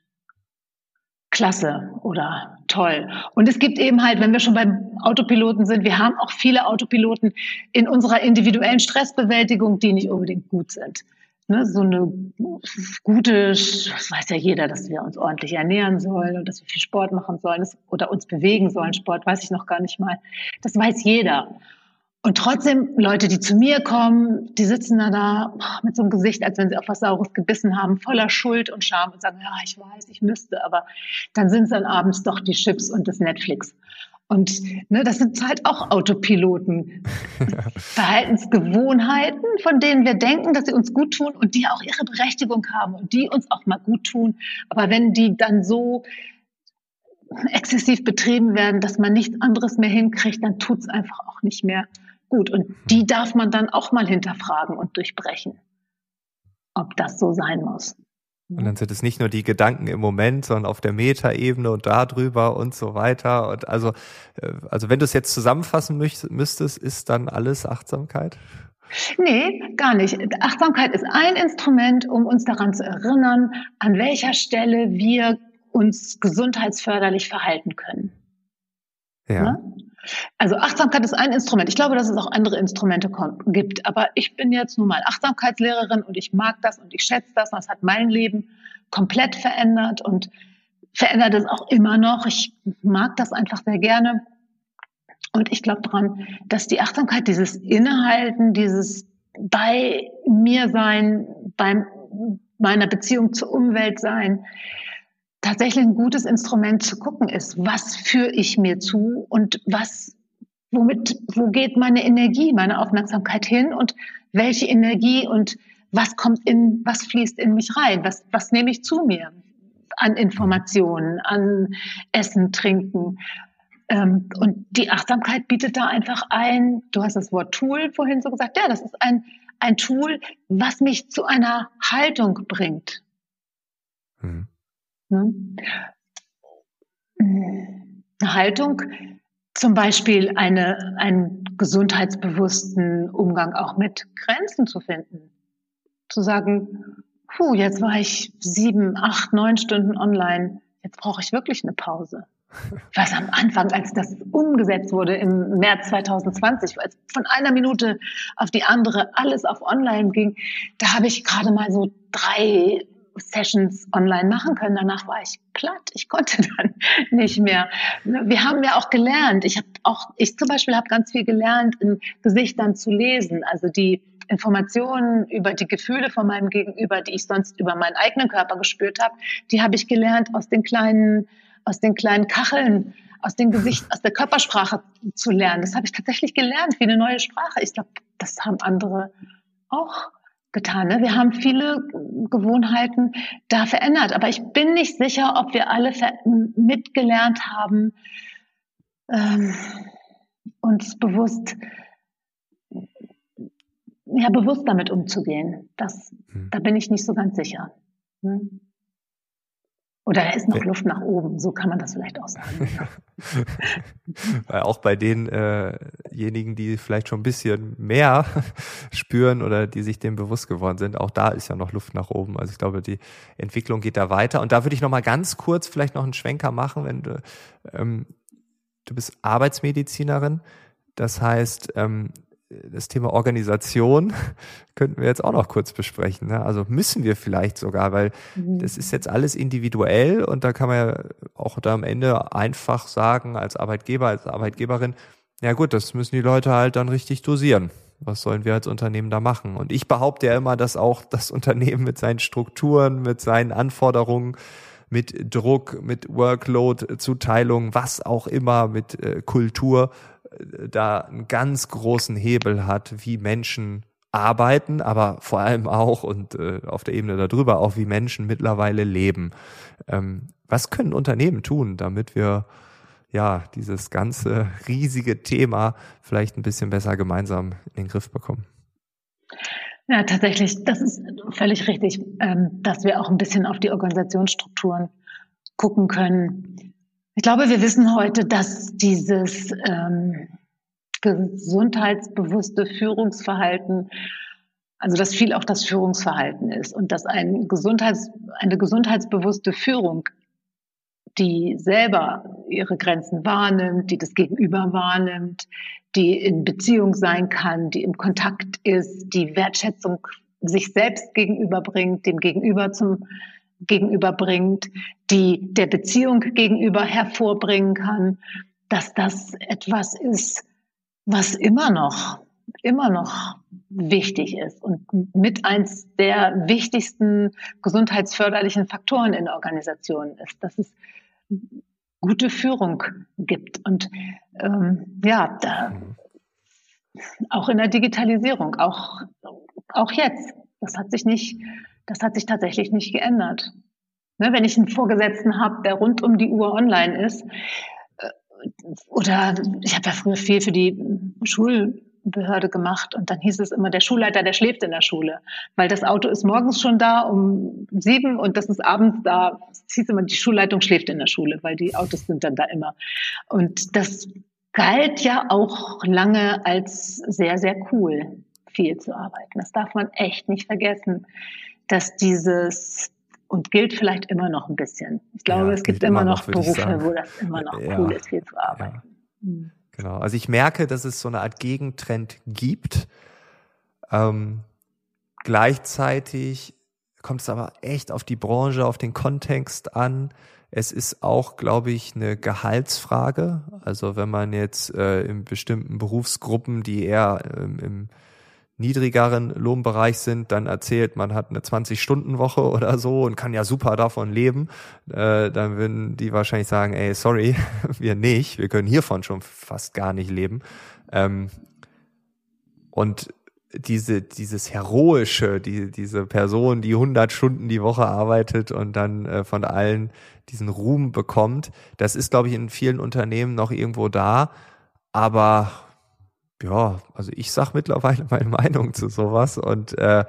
B: klasse oder toll. Und es gibt eben halt, wenn wir schon beim Autopiloten sind, wir haben auch viele Autopiloten in unserer individuellen Stressbewältigung, die nicht unbedingt gut sind. Ne, so eine gute, das weiß ja jeder, dass wir uns ordentlich ernähren sollen und dass wir viel Sport machen sollen oder uns bewegen sollen. Sport weiß ich noch gar nicht mal. Das weiß jeder. Und trotzdem, Leute, die zu mir kommen, die sitzen da, da mit so einem Gesicht, als wenn sie auf was Saures gebissen haben, voller Schuld und Scham und sagen, ja, ich weiß, ich müsste, aber dann sind es dann abends doch die Chips und das Netflix. Und ne, das sind halt auch Autopiloten. Verhaltensgewohnheiten, von denen wir denken, dass sie uns gut tun und die auch ihre Berechtigung haben und die uns auch mal gut tun. Aber wenn die dann so exzessiv betrieben werden, dass man nichts anderes mehr hinkriegt, dann tut es einfach auch nicht mehr gut. Und die darf man dann auch mal hinterfragen und durchbrechen, ob das so sein muss.
A: Und dann sind es nicht nur die Gedanken im Moment, sondern auf der Metaebene und darüber und so weiter. Und also, äh, also wenn du es jetzt zusammenfassen müsstest, ist dann alles Achtsamkeit?
B: Nee, gar nicht. Achtsamkeit ist ein Instrument, um uns daran zu erinnern, an welcher Stelle wir uns gesundheitsförderlich verhalten können. Ja. Ne? Also Achtsamkeit ist ein Instrument. Ich glaube, dass es auch andere Instrumente gibt. Aber ich bin jetzt nun mal Achtsamkeitslehrerin und ich mag das und ich schätze das. Und das hat mein Leben komplett verändert und verändert es auch immer noch. Ich mag das einfach sehr gerne. Und ich glaube daran, dass die Achtsamkeit, dieses Innehalten, dieses bei mir sein, bei meiner Beziehung zur Umwelt sein, tatsächlich ein gutes Instrument zu gucken ist, was führe ich mir zu und was, womit, wo geht meine Energie, meine Aufmerksamkeit hin und welche Energie und was kommt in, was fließt in mich rein, was, was nehme ich zu mir an Informationen, an Essen, Trinken. Ähm, und die Achtsamkeit bietet da einfach ein, du hast das Wort Tool vorhin so gesagt, ja, das ist ein, ein Tool, was mich zu einer Haltung bringt. Hm? Eine Haltung, zum Beispiel eine, einen gesundheitsbewussten Umgang auch mit Grenzen zu finden. Zu sagen, puh, jetzt war ich sieben, acht, neun Stunden online, jetzt brauche ich wirklich eine Pause. Was am Anfang, als das umgesetzt wurde im März 2020, als von einer Minute auf die andere alles auf online ging, da habe ich gerade mal so drei Sessions online machen können. Danach war ich platt. Ich konnte dann nicht mehr. Wir haben ja auch gelernt. Ich habe auch, ich zum Beispiel habe ganz viel gelernt, in Gesichtern zu lesen. Also die Informationen über die Gefühle von meinem Gegenüber, die ich sonst über meinen eigenen Körper gespürt habe, die habe ich gelernt aus den kleinen, aus den kleinen Kacheln, aus dem Gesicht, aus der Körpersprache zu lernen. Das habe ich tatsächlich gelernt, wie eine neue Sprache. Ich glaube, das haben andere auch getan. Ne? Wir haben viele Gewohnheiten da verändert, aber ich bin nicht sicher, ob wir alle mitgelernt haben, ähm, uns bewusst, ja, bewusst damit umzugehen. Das, hm. Da bin ich nicht so ganz sicher. Hm? Oder da ist noch. Luft nach oben, so kann man das vielleicht auch sagen.
A: Auch bei denjenigen, äh die vielleicht schon ein bisschen mehr spüren oder die sich dem bewusst geworden sind, auch da ist ja noch Luft nach oben. Also ich glaube, die Entwicklung geht da weiter. Und da würde ich noch mal ganz kurz vielleicht noch einen Schwenker machen, wenn du, ähm, du bist Arbeitsmedizinerin. Das heißt, ähm, das Thema Organisation könnten wir jetzt auch noch kurz besprechen. Ne? Also müssen wir vielleicht sogar, weil mhm. das ist jetzt alles individuell und da kann man ja auch da am Ende einfach sagen, als Arbeitgeber, als Arbeitgeberin, ja gut, das müssen die Leute halt dann richtig dosieren. Was sollen wir als Unternehmen da machen? Und ich behaupte ja immer, dass auch das Unternehmen mit seinen Strukturen, mit seinen Anforderungen, mit Druck, mit Workload, Zuteilung, was auch immer, mit äh, Kultur da einen ganz großen Hebel hat, wie Menschen arbeiten, aber vor allem auch und äh, auf der Ebene darüber auch, wie Menschen mittlerweile leben. Ähm, was können Unternehmen tun, damit wir ja dieses ganze riesige Thema vielleicht ein bisschen besser gemeinsam in den Griff bekommen?
B: Ja, tatsächlich, das ist völlig richtig, ähm, dass wir auch ein bisschen auf die Organisationsstrukturen gucken können. Ich glaube, wir wissen heute, dass dieses ähm, gesundheitsbewusste Führungsverhalten, also dass viel auch das Führungsverhalten ist und dass ein Gesundheits, eine gesundheitsbewusste Führung, die selber ihre Grenzen wahrnimmt, die das Gegenüber wahrnimmt, die in Beziehung sein kann, die im Kontakt ist, die Wertschätzung sich selbst gegenüberbringt, dem Gegenüber zum gegenüberbringt, die der Beziehung gegenüber hervorbringen kann, dass das etwas ist, was immer noch, immer noch wichtig ist und mit eins der wichtigsten gesundheitsförderlichen Faktoren in Organisationen ist, dass es gute Führung gibt. Und ähm, ja, da, auch in der Digitalisierung, auch, auch jetzt, das hat sich nicht das hat sich tatsächlich nicht geändert. Ne, wenn ich einen Vorgesetzten habe, der rund um die Uhr online ist, äh, oder ich habe ja früher viel für die Schulbehörde gemacht und dann hieß es immer, der Schulleiter, der schläft in der Schule, weil das Auto ist morgens schon da um sieben und das ist abends da. Es hieß immer, die Schulleitung schläft in der Schule, weil die Autos sind dann da immer. Und das galt ja auch lange als sehr, sehr cool, viel zu arbeiten. Das darf man echt nicht vergessen dass dieses und gilt vielleicht immer noch ein bisschen. Ich glaube, ja, es gibt immer, immer noch, noch Berufe, wo das immer noch ja, cool ist, viel zu arbeiten. Ja.
A: Mhm. Genau. Also ich merke, dass es so eine Art Gegentrend gibt. Ähm, gleichzeitig kommt es aber echt auf die Branche, auf den Kontext an. Es ist auch, glaube ich, eine Gehaltsfrage. Also wenn man jetzt äh, in bestimmten Berufsgruppen, die eher ähm, im niedrigeren Lohnbereich sind, dann erzählt, man hat eine 20-Stunden-Woche oder so und kann ja super davon leben, äh, dann würden die wahrscheinlich sagen, ey, sorry, wir nicht, wir können hiervon schon fast gar nicht leben. Ähm, und diese, dieses heroische, die, diese Person, die 100 Stunden die Woche arbeitet und dann äh, von allen diesen Ruhm bekommt, das ist, glaube ich, in vielen Unternehmen noch irgendwo da. Aber ja, also ich sag mittlerweile meine Meinung zu sowas und äh,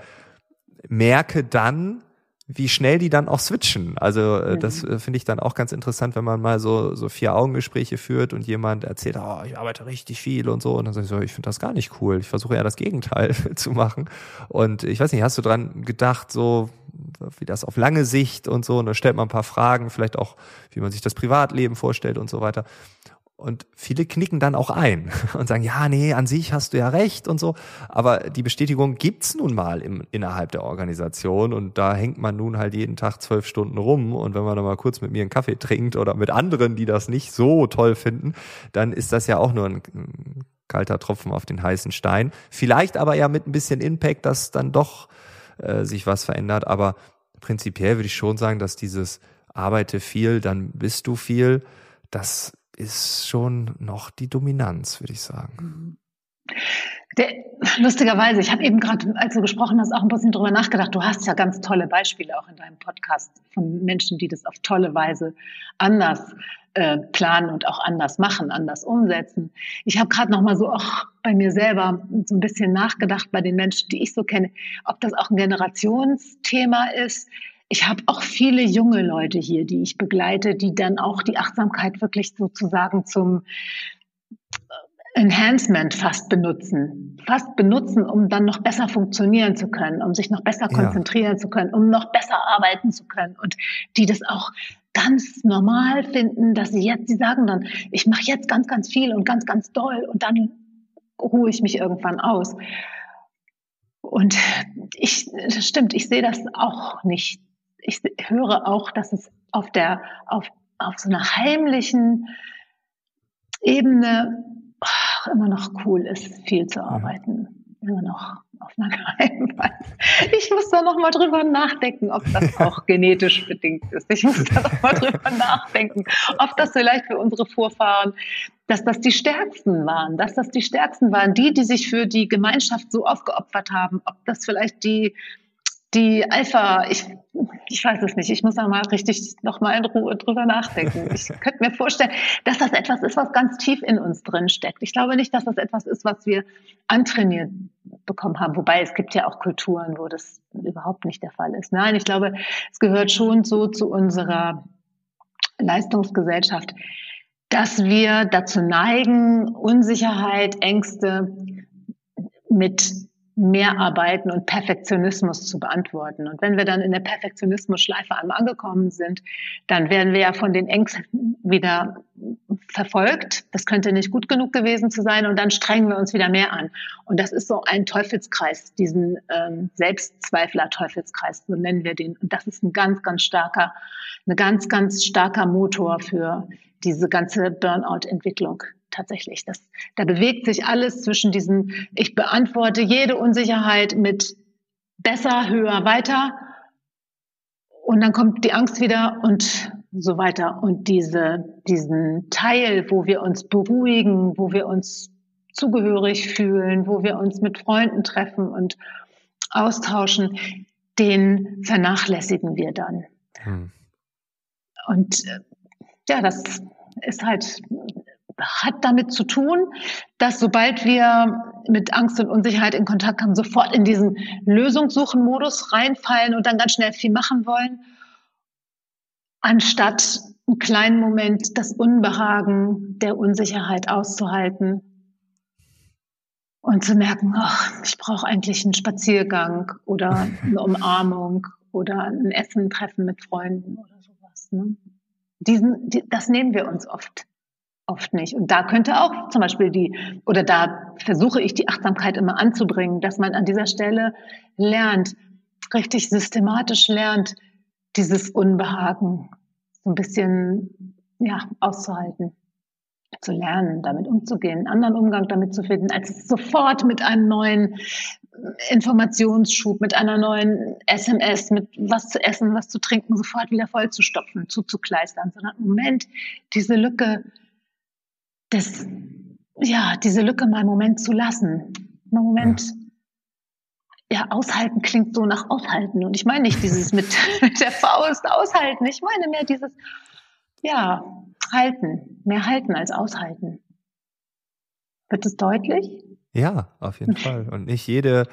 A: merke dann, wie schnell die dann auch switchen. Also äh, das äh, finde ich dann auch ganz interessant, wenn man mal so so vier Augengespräche führt und jemand erzählt, oh, ich arbeite richtig viel und so und dann sage ich so, ich finde das gar nicht cool. Ich versuche ja das Gegenteil zu machen. Und ich weiß nicht, hast du dran gedacht, so wie das auf lange Sicht und so, und da stellt man ein paar Fragen, vielleicht auch, wie man sich das Privatleben vorstellt und so weiter. Und viele knicken dann auch ein und sagen, ja, nee, an sich hast du ja recht und so. Aber die Bestätigung gibt's nun mal im, innerhalb der Organisation und da hängt man nun halt jeden Tag zwölf Stunden rum. Und wenn man dann mal kurz mit mir einen Kaffee trinkt oder mit anderen, die das nicht so toll finden, dann ist das ja auch nur ein, kalter Tropfen auf den heißen Stein. Vielleicht aber ja mit ein bisschen Impact, dass dann doch äh, sich was verändert. Aber prinzipiell würde ich schon sagen, dass dieses arbeite viel, dann bist du viel, das ist schon noch die Dominanz, würde ich sagen.
B: Der, lustigerweise, ich habe eben gerade, als du gesprochen hast, auch ein bisschen drüber nachgedacht. Du hast ja ganz tolle Beispiele auch in deinem Podcast von Menschen, die das auf tolle Weise anders äh, planen und auch anders machen, anders umsetzen. Ich habe gerade noch mal so auch bei mir selber so ein bisschen nachgedacht bei den Menschen, die ich so kenne, ob das auch ein Generationsthema ist ich habe auch viele junge Leute hier, die ich begleite, die dann auch die Achtsamkeit wirklich sozusagen zum äh, Enhancement fast benutzen. Fast benutzen, um dann noch besser funktionieren zu können, um sich noch besser konzentrieren ja. zu können, um noch besser arbeiten zu können. Und die das auch ganz normal finden, dass sie jetzt, sie sagen dann, ich mache jetzt ganz, ganz viel und ganz, ganz doll und dann ruhe ich mich irgendwann aus. Und ich, das stimmt, ich sehe das auch nicht ich höre auch, dass es auf der, auf, auf so einer heimlichen Ebene oh, immer noch cool ist, viel zu arbeiten. Immer noch auf einer geheimen Weise. Ich muss da noch mal drüber nachdenken, ob das auch genetisch bedingt ist. Ich muss da noch mal drüber nachdenken, ob das vielleicht für unsere Vorfahren, dass das die Stärksten waren, dass das die Stärksten waren, die, die sich für die Gemeinschaft so aufgeopfert haben, ob das vielleicht die die Alpha, ich, ich weiß es nicht, ich muss da mal richtig noch mal in Ruhe drüber nachdenken. Ich könnte mir vorstellen, dass das etwas ist, was ganz tief in uns drin steckt. Ich glaube nicht, dass das etwas ist, was wir antrainiert bekommen haben. Wobei es gibt ja auch Kulturen, wo das überhaupt nicht der Fall ist. Nein, ich glaube, es gehört schon so zu unserer Leistungsgesellschaft, dass wir dazu neigen, Unsicherheit, Ängste mit mehr arbeiten und Perfektionismus zu beantworten. Und wenn wir dann in der Perfektionismus-Schleife einmal angekommen sind, dann werden wir ja von den Ängsten wieder verfolgt. Das könnte nicht gut genug gewesen zu sein und dann strengen wir uns wieder mehr an. Und das ist so ein Teufelskreis, diesen ähm, Selbstzweifler-Teufelskreis, so nennen wir den. Und das ist ein ganz, ganz starker, eine ganz, ganz starker Motor für diese ganze Burnout-Entwicklung tatsächlich. Das, da bewegt sich alles zwischen diesen, ich beantworte jede Unsicherheit mit besser, höher, weiter. Und dann kommt die Angst wieder und so weiter. Und diese, diesen Teil, wo wir uns beruhigen, wo wir uns zugehörig fühlen, wo wir uns mit Freunden treffen und austauschen, den vernachlässigen wir dann. Hm. Und äh, ja, das ist halt hat damit zu tun, dass sobald wir mit Angst und Unsicherheit in Kontakt kommen, sofort in diesen Lösungssuchen-Modus reinfallen und dann ganz schnell viel machen wollen, anstatt einen kleinen Moment das Unbehagen der Unsicherheit auszuhalten und zu merken, ach, ich brauche eigentlich einen Spaziergang oder eine Umarmung oder ein Essen, Treffen mit Freunden oder sowas. Ne? Diesen, die, das nehmen wir uns oft oft nicht. Und da könnte auch zum Beispiel die, oder da versuche ich die Achtsamkeit immer anzubringen, dass man an dieser Stelle lernt, richtig systematisch lernt, dieses Unbehagen so ein bisschen ja, auszuhalten, zu lernen, damit umzugehen, einen anderen Umgang damit zu finden, als sofort mit einem neuen Informationsschub, mit einer neuen SMS, mit was zu essen, was zu trinken, sofort wieder vollzustopfen, zuzukleistern, sondern im Moment diese Lücke des, ja, diese Lücke mal einen Moment zu lassen. Mal einen Moment, ja, aushalten klingt so nach aushalten. Und ich meine nicht dieses mit, mit der Faust aushalten. Ich meine mehr dieses, ja, halten. Mehr halten als aushalten. Wird es deutlich?
A: Ja, auf jeden Fall. Und nicht jede,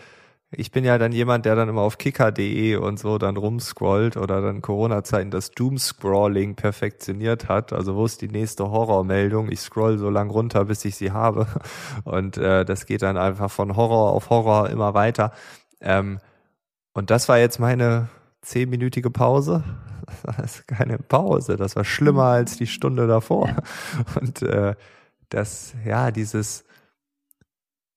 A: ich bin ja dann jemand, der dann immer auf kicker.de und so dann rumscrollt oder dann Corona-Zeiten das Doom-Scrolling perfektioniert hat. Also wo ist die nächste Horrormeldung? Ich scroll so lang runter, bis ich sie habe. Und äh, das geht dann einfach von Horror auf Horror immer weiter. Ähm, und das war jetzt meine zehnminütige Pause. Das ist keine Pause, das war schlimmer als die Stunde davor. Und äh, das, ja, dieses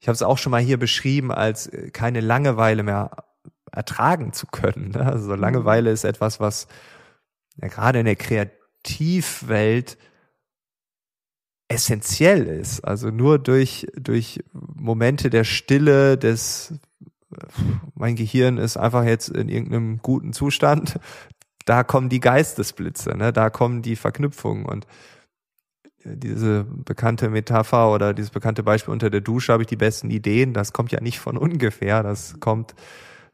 A: ich habe es auch schon mal hier beschrieben, als äh, keine Langeweile mehr ertragen zu können. Ne? Also mhm. Langeweile ist etwas, was ja gerade in der Kreativwelt essentiell ist. Also nur durch, durch Momente der Stille, des, mein Gehirn ist einfach jetzt in irgendeinem guten Zustand, da kommen die Geistesblitze, ne? da kommen die Verknüpfungen und diese bekannte Metapher oder dieses bekannte Beispiel unter der Dusche habe ich die besten Ideen. Das kommt ja nicht von ungefähr. Das kommt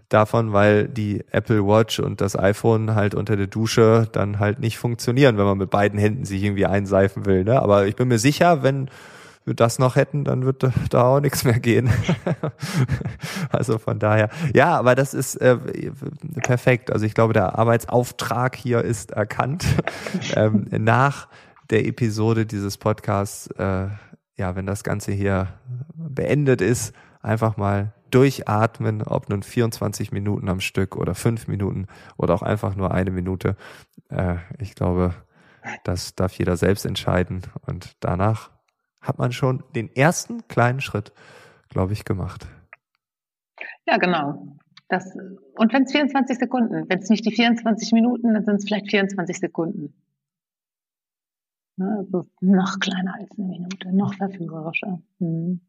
A: davon, weil die Apple Watch und das iPhone halt unter der Dusche dann halt nicht funktionieren, wenn man mit beiden Händen sich irgendwie einseifen will. Ne? Aber ich bin mir sicher, wenn wir das noch hätten, dann wird da auch nichts mehr gehen. also von daher, ja, aber das ist äh, perfekt. Also ich glaube, der Arbeitsauftrag hier ist erkannt. ähm, nach der Episode dieses Podcasts, äh, ja, wenn das Ganze hier beendet ist, einfach mal durchatmen, ob nun 24 Minuten am Stück oder fünf Minuten oder auch einfach nur eine Minute. Äh, ich glaube, das darf jeder selbst entscheiden. Und danach hat man schon den ersten kleinen Schritt, glaube ich, gemacht.
B: Ja, genau. Das, und wenn es 24 Sekunden, wenn es nicht die 24 Minuten, dann sind es vielleicht 24 Sekunden. Ne? Also noch kleiner als eine Minute, noch verführerischer. Mhm.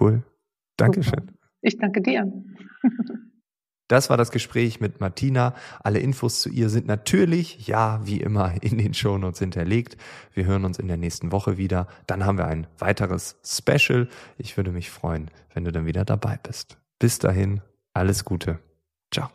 A: Cool. Dankeschön. Super.
B: Ich danke dir.
A: Das war das Gespräch mit Martina. Alle Infos zu ihr sind natürlich, ja, wie immer, in den Shownotes hinterlegt. Wir hören uns in der nächsten Woche wieder. Dann haben wir ein weiteres Special. Ich würde mich freuen, wenn du dann wieder dabei bist. Bis dahin, alles Gute. Ciao.